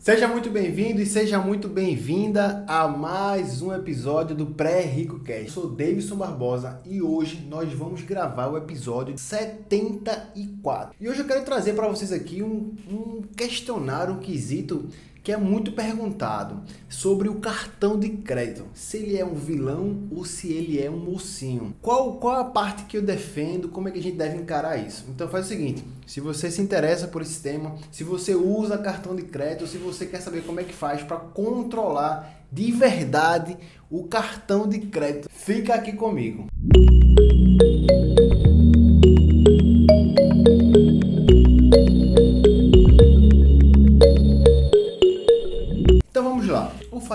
Seja muito bem-vindo e seja muito bem-vinda a mais um episódio do Pré-Rico Cast. Eu sou Davidson Barbosa e hoje nós vamos gravar o episódio 74. E hoje eu quero trazer para vocês aqui um, um questionário, um quesito que é muito perguntado sobre o cartão de crédito. Se ele é um vilão ou se ele é um mocinho. Qual, qual a parte que eu defendo? Como é que a gente deve encarar isso? Então faz o seguinte, se você se interessa por esse tema, se você usa cartão de crédito, se você quer saber como é que faz para controlar de verdade o cartão de crédito, fica aqui comigo.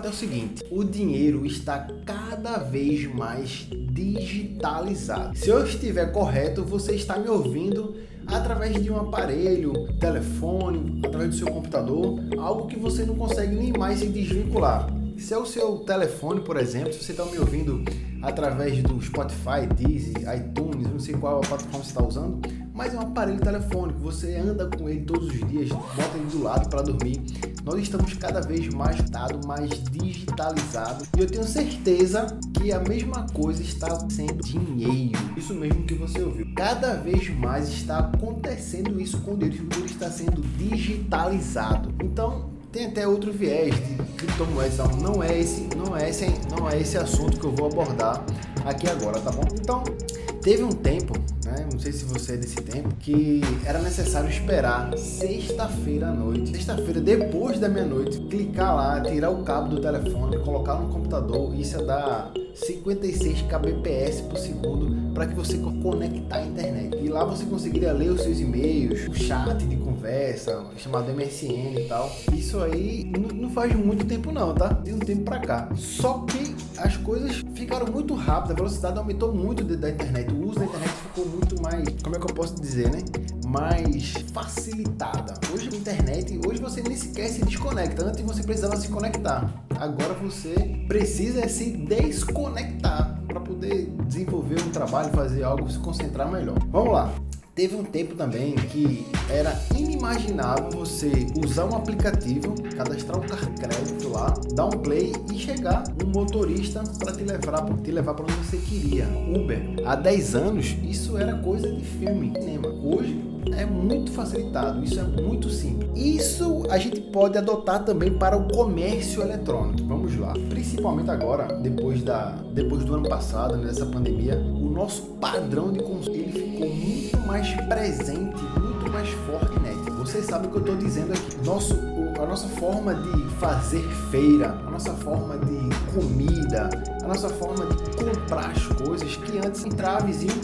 Fato é o seguinte: o dinheiro está cada vez mais digitalizado. Se eu estiver correto, você está me ouvindo através de um aparelho, telefone, através do seu computador, algo que você não consegue nem mais se desvincular. Se é o seu telefone, por exemplo, se você está me ouvindo através do Spotify, Deezer, iTunes, não sei qual plataforma você está usando, mas é um aparelho telefônico, você anda com ele todos os dias, bota ele do lado para dormir. Nós estamos cada vez mais dado, mais digitalizado e eu tenho certeza que a mesma coisa está sendo dinheiro. Isso mesmo que você ouviu. Cada vez mais está acontecendo isso com o dinheiro, o dinheiro está sendo digitalizado. Então, tem até outro viés de criptomoedas, não é esse, não é esse, não é esse assunto que eu vou abordar aqui agora, tá bom? Então, teve um tempo né? Não sei se você é desse tempo, que era necessário esperar sexta-feira à noite, sexta-feira depois da meia-noite, clicar lá, tirar o cabo do telefone, colocar no computador, isso ia dar 56 kbps por segundo para que você conectar a internet. E lá você conseguiria ler os seus e-mails, o chat de conversa, chamado MSN e tal. Isso aí não faz muito tempo não, tá? De um tempo para cá. Só que as coisas ficaram muito rápidas, a velocidade aumentou muito da internet, o uso da internet ficou muito mais, como é que eu posso dizer, né? Mais facilitada. Hoje a internet, hoje você nem sequer se desconecta. Antes você precisava se conectar. Agora você precisa se desconectar para poder desenvolver um trabalho, fazer algo, se concentrar melhor. Vamos lá. Teve um tempo também que era inimaginável você usar um aplicativo, cadastrar um crédito lá, dar um play e chegar um motorista para te levar para te levar para onde você queria. Uber. Há 10 anos isso era coisa de filme, cinema. Hoje é muito facilitado, isso é muito simples. Isso a gente pode adotar também para o comércio eletrônico. Vamos lá. Principalmente agora, depois da depois do ano passado, nessa pandemia, o nosso padrão de consumo ele ficou muito mais presente, muito mais forte net. Vocês sabem o que eu estou dizendo aqui. Nosso, a nossa forma de fazer feira, a nossa forma de comida, a nossa forma de comprar as coisas que antes entrava vizinho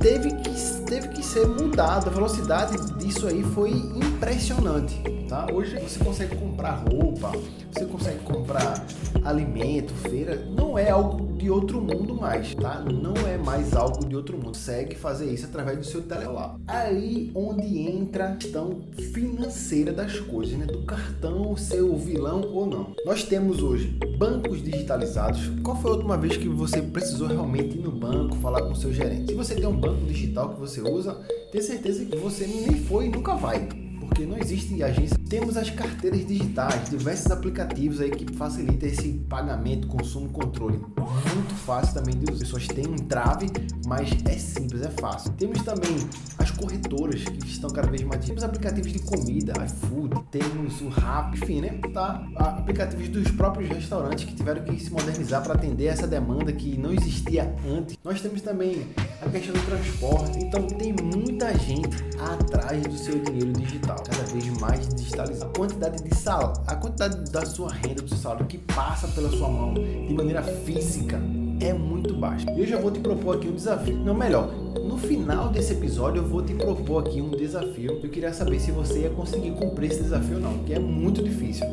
teve que, teve que ser mudado. A velocidade disso aí foi impressionante. Tá? Hoje você consegue comprar roupa, você consegue comprar alimento, feira. Não é algo de outro mundo mais, tá? Não é mais algo de outro mundo. Segue fazer isso através do seu celular. Aí onde entra a questão financeira das coisas, né? Do cartão ser o vilão ou não. Nós temos hoje bancos digitalizados. Qual foi a última vez que você precisou realmente ir no banco falar com o seu gerente? Se você tem um banco digital que você usa, tenha certeza que você nem foi e nunca vai porque não existe agência. Temos as carteiras digitais, diversos aplicativos aí que facilitam esse pagamento, consumo, controle. Muito fácil também de As pessoas têm um trave, mas é simples, é fácil. Temos também as corretoras que estão cada vez mais. Temos aplicativos de comida, iFood, temos o Rap, enfim, né? Tá? Aplicativos dos próprios restaurantes que tiveram que se modernizar para atender essa demanda que não existia antes. Nós temos também a questão do transporte. Então tem muita gente atrás do seu dinheiro digital, cada vez mais digitalizado. A quantidade de sal, a quantidade da sua renda, do seu salário que passa pela sua mão de maneira física é muito baixa. E eu já vou te propor aqui um desafio. Não, melhor, no final desse episódio eu vou te propor aqui um desafio. Eu queria saber se você ia conseguir cumprir esse desafio ou não, que é muito difícil.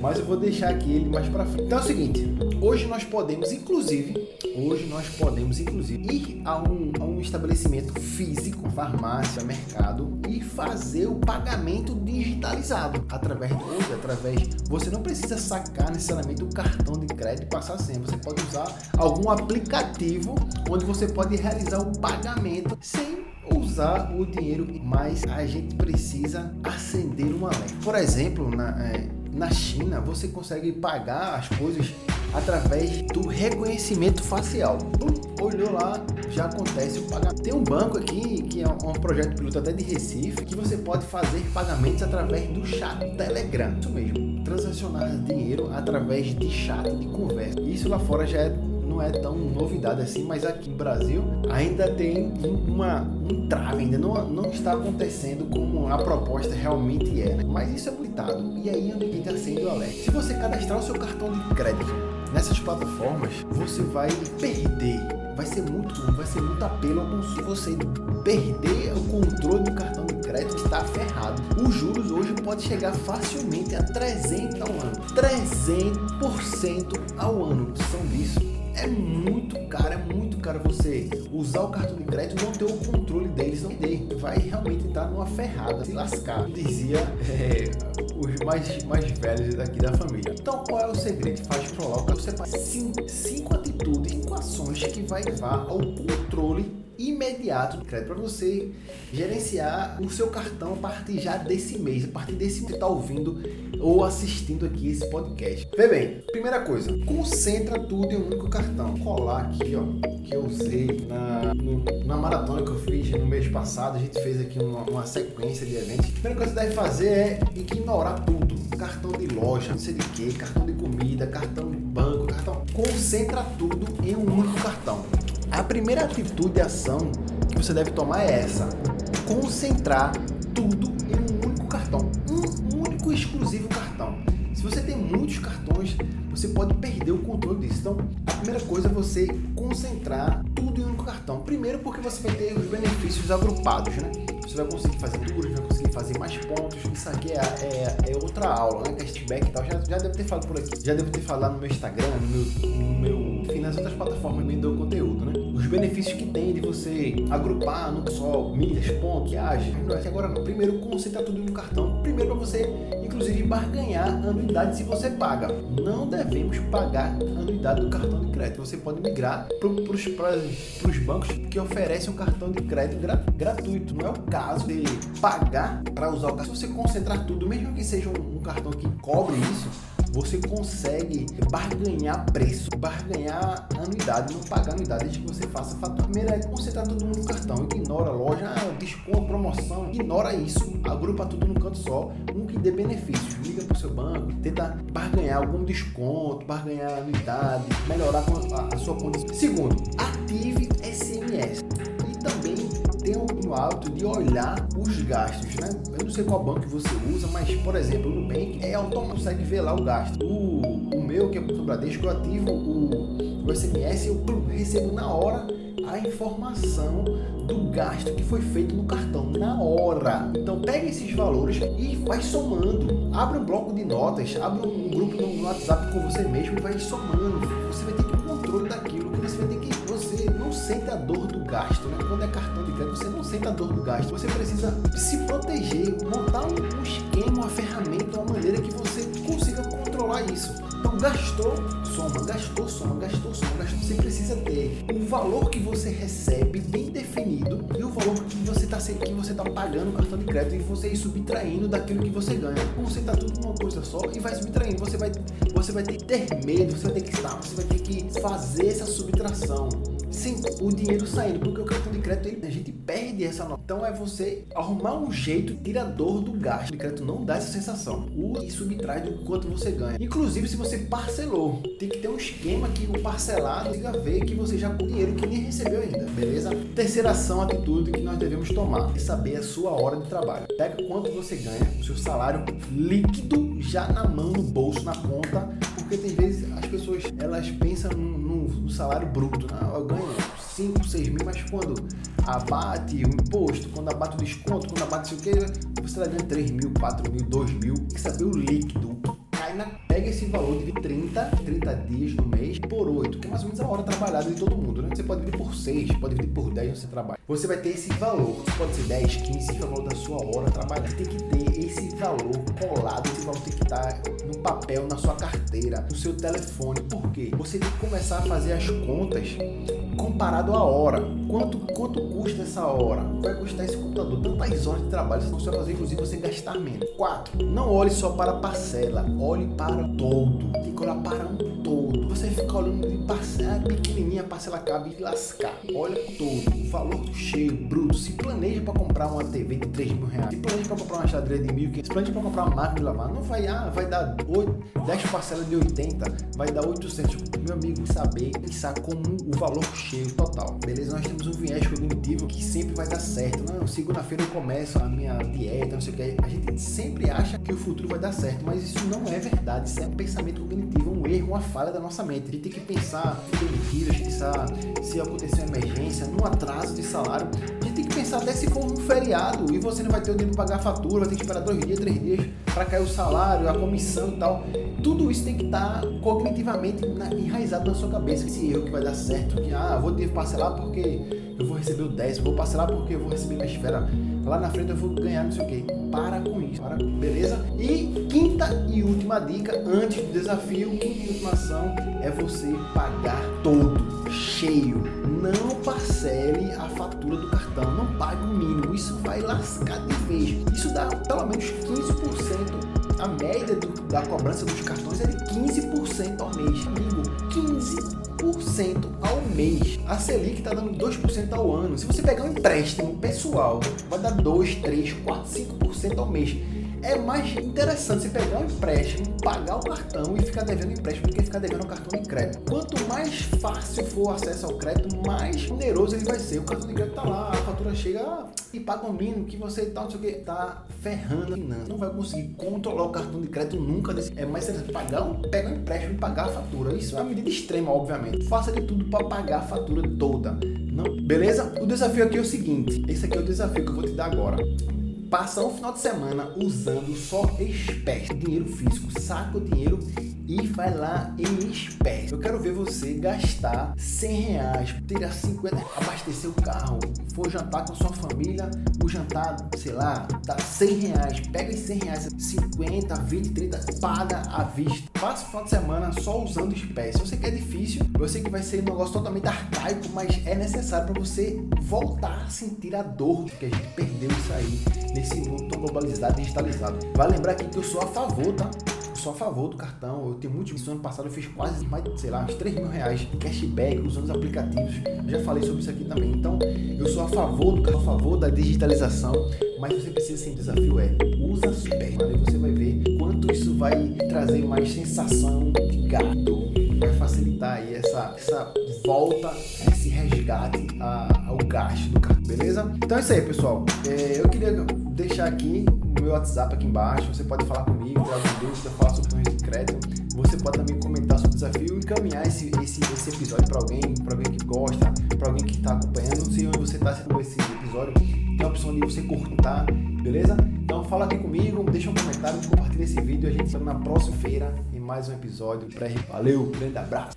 Mas eu vou deixar aqui ele mais para frente. Então é o seguinte, hoje nós podemos inclusive Hoje nós podemos, inclusive, ir a um, a um estabelecimento físico, farmácia, mercado, e fazer o pagamento digitalizado através hoje, através. Você não precisa sacar necessariamente o cartão de crédito e passar sem. Você pode usar algum aplicativo onde você pode realizar o pagamento sem usar o dinheiro, mas a gente precisa acender uma lente. Por exemplo, na, é, na China você consegue pagar as coisas através do reconhecimento facial. olhou lá, já acontece o pagamento. Tem um banco aqui, que é um projeto piloto até de Recife, que você pode fazer pagamentos através do chat Telegram. Isso mesmo, transacionar dinheiro através de chat de conversa. Isso lá fora já é não é tão novidade assim, mas aqui no Brasil ainda tem uma, um trave, ainda não, não está acontecendo como a proposta realmente é. Né? Mas isso é limitado. E aí onde está sendo o alerta. Se você cadastrar o seu cartão de crédito nessas plataformas, você vai perder. Vai ser muito vai ser muito apelo ao consumo. Você perder o controle do cartão de crédito está ferrado. Os juros hoje pode chegar facilmente a 300 ao ano. 300% ao ano. São disso é muito caro, é muito caro você usar o cartão de crédito e não ter o controle deles, não ter. Vai realmente entrar numa ferrada, se lascar, dizia é, os mais, mais velhos daqui da família. Então, qual é o segredo? Faz coloca você faz cinco, cinco atitudes, cinco ações que vai levar ao controle imediato do crédito para você gerenciar o seu cartão a partir já desse mês, a partir desse que está ouvindo ou assistindo aqui esse podcast. Vê bem, primeira coisa, concentra tudo em um único cartão. Vou colar aqui, ó, que eu usei na, no, na maratona que eu fiz no mês passado, a gente fez aqui uma, uma sequência de eventos. A primeira coisa que você deve fazer é ignorar tudo. Cartão de loja, não sei de que, cartão de comida, cartão de banco, cartão. Concentra tudo em um único cartão. A primeira atitude e ação que você deve tomar é essa: concentrar tudo em um único cartão, um único exclusivo cartão. Se você tem muitos cartões, você pode perder o controle disso. Então, a primeira coisa é você concentrar tudo em um único cartão. Primeiro, porque você vai ter os benefícios agrupados, né? Você vai conseguir fazer juros, vai conseguir fazer mais pontos. Isso aqui é, é, é outra aula, né? Cashback e tal. Já, já devo ter falado por aqui. Já devo ter falado no meu Instagram, no meu, no meu enfim, nas outras plataformas me benefícios que tem de você agrupar não só milhas, pontos, viagens. Agora não. Primeiro, concentra tudo no cartão. Primeiro, para você, inclusive, barganhar anuidade se você paga. Não devemos pagar anuidade do cartão de crédito. Você pode migrar para os bancos que oferecem um cartão de crédito gra, gratuito. Não é o caso de pagar para usar o cartão. Se você concentrar tudo, mesmo que seja um, um cartão que cobre isso, você consegue barganhar preço, barganhar anuidade, não pagar anuidade desde que você faça fatura. Primeiro é concentrar todo mundo no cartão, ignora a loja, ah, desconto, promoção, ignora isso, agrupa tudo num canto só, um que dê benefícios, liga pro seu banco, tenta barganhar algum desconto, barganhar anuidade, melhorar a, a sua condição. Segundo, ative SMS e também tenha o hábito de olhar os gastos, né? Eu não sei qual banco você usa, mas, por exemplo, no Nubank é automático, consegue ver lá o gasto. O, o meu, que é o Bradesco, eu ativo o, o SMS, eu recebo na hora a informação do gasto que foi feito no cartão na hora. Então pega esses valores e vai somando. Abre um bloco de notas, abre um grupo no WhatsApp com você mesmo e vai somando. Você vai ter que controle daquilo, você vai ter que você não sente a dor do gasto, né? Quando é cartão de crédito, você não sente a dor do gasto. Você precisa se proteger, montar um esquema, uma ferramenta, uma maneira que você consiga controlar isso. Então gastou, soma, gastou, soma, gastou, soma, gastou. Você precisa ter o valor que você recebe bem definido e o valor que você está tá pagando no cartão de crédito e você ir subtraindo daquilo que você ganha. Você tá tudo numa coisa só e vai subtraindo. Você vai, você vai ter que ter medo, você vai ter que estar, você vai ter que fazer essa subtração sem o dinheiro saindo, porque o cartão de crédito a gente perde essa nota. Então é você arrumar um jeito tirador do gasto. O crédito não dá essa sensação. Use e subtrai do quanto você ganha. Inclusive se você parcelou, tem que ter um esquema que o parcelado diga ver que você já com dinheiro que nem recebeu ainda, beleza? Terceira ação, atitude que nós devemos tomar é saber a sua hora de trabalho. Pega quanto você ganha, o seu salário líquido já na mão, no bolso, na conta, elas pensam no, no, no salário bruto. Né? Eu ganho 5, 6 mil, mas quando abate o imposto, quando abate o desconto, quando abate o que, você está ganhando 3 mil, 4 mil, 2 mil. Tem que saber o líquido. Na, pega esse valor de 30, 30 dias no mês por 8, que é mais ou menos a hora trabalhada de todo mundo, né? Você pode dividir por 6, pode dividir por 10 você trabalha. Você vai ter esse valor. Pode ser 10, 15, que é o valor da sua hora trabalhada. Tem que ter esse valor colado, esse valor tem que estar no papel, na sua carteira, no seu telefone. Por quê? Você tem que começar a fazer as contas comparado à hora. Quanto, quanto custa essa hora? Vai custar esse computador? Tantas horas de trabalho você vai fazer, inclusive, você gastar menos. 4. Não olhe só para a parcela, olhe para o todo. Tem que olhar para um todo. Você fica olhando de parcela pequenininha, a parcela cabe e lascar. Olha todo, o valor cheio, bruto. Se planeja para comprar uma TV de 3 mil reais. Se planeja para comprar uma xadrez de mil. Se planeja para comprar uma máquina de lavar. Não vai, ah, vai dar 8, 10 parcelas de 80, vai dar 800. Meu amigo, saber pensar como o valor cheio total. Beleza? Nós temos um viés cognitivo que sempre vai dar certo. Não, segunda-feira eu começo a minha dieta, não sei o que. A gente sempre acha que o futuro vai dar certo, mas isso não é verdade. Isso é um pensamento cognitivo, erro, uma falha da nossa mente. A gente tem que pensar em demitidas, pensar se acontecer uma emergência, num atraso de salário. A gente tem que pensar até se for um feriado e você não vai ter o dinheiro para pagar a fatura, vai ter que esperar dois dias, três dias para cair o salário, a comissão e tal. Tudo isso tem que estar cognitivamente enraizado na sua cabeça. Esse erro que vai dar certo, que ah, vou parcelar porque eu vou receber o 10, vou parcelar porque eu vou receber minha esfera. Lá na frente eu vou ganhar não sei o que. Para com isso, para com... beleza? E quinta e última dica, antes do desafio, quinta e última ação é você pagar todo, cheio. Não parcele a fatura do cartão, não pague o mínimo. Isso vai lascar de vez. Isso dá pelo menos 15% a média do, da cobrança dos cartões é de 15% ao mês. Amigo, 15% ao mês. A Selic está dando 2% ao ano. Se você pegar um empréstimo pessoal, vai dar 2, 3, 4, 5% ao mês é mais interessante você pegar um empréstimo, pagar o cartão e ficar devendo empréstimo do que ficar devendo o cartão de crédito. Quanto mais fácil for o acesso ao crédito, mais oneroso ele vai ser. O cartão de crédito tá lá, a fatura chega e paga o mínimo que você tá, não sei o que, tá ferrando. Não vai conseguir controlar o cartão de crédito nunca. Desse. É mais interessante pagar um, pegar um empréstimo e pagar a fatura. Isso é uma medida extrema, obviamente. Faça de tudo para pagar a fatura toda. Não, beleza? O desafio aqui é o seguinte. Esse aqui é o desafio que eu vou te dar agora passa um final de semana usando só espécie, dinheiro físico, saca o dinheiro e vai lá em espécie. Eu quero ver você gastar 100 reais, tirar 50, abastecer o carro, for jantar com sua família, o jantar, sei lá, dá 100 reais, pega os 100 reais, 50, 20, 30, paga à vista. Passa o final de semana só usando espécie. Eu sei que é difícil, eu sei que vai ser um negócio totalmente arcaico, mas é necessário para você voltar a sentir a dor que a gente perdeu isso aí nesse mundo tão globalizado e digitalizado. Vai lembrar aqui que eu sou a favor, tá? Sou a favor do cartão. Eu tenho muitos. No ano passado eu fiz quase mais, sei lá, uns 3 mil reais de cashback usando os aplicativos. Eu já falei sobre isso aqui também. Então, eu sou a favor do cartão, a favor da digitalização. Mas você precisa um desafio é usa super. Aí você vai ver quanto isso vai trazer mais sensação de gato. Vai facilitar aí essa, essa volta, esse resgate ao gasto do cartão, beleza? Então é isso aí, pessoal. É, eu queria deixar aqui meu WhatsApp aqui embaixo. Você pode falar comigo, alguma dúvida, falar sobre o de crédito. Você pode também comentar sobre o desafio e encaminhar esse, esse, esse episódio para alguém, para alguém que gosta, para alguém que está acompanhando. Não sei onde você está assistindo esse episódio. Tem a opção de você cortar, beleza? Então fala aqui comigo, deixa um comentário, compartilha esse vídeo. A gente se vê na próxima feira em mais um episódio. Valeu, grande abraço.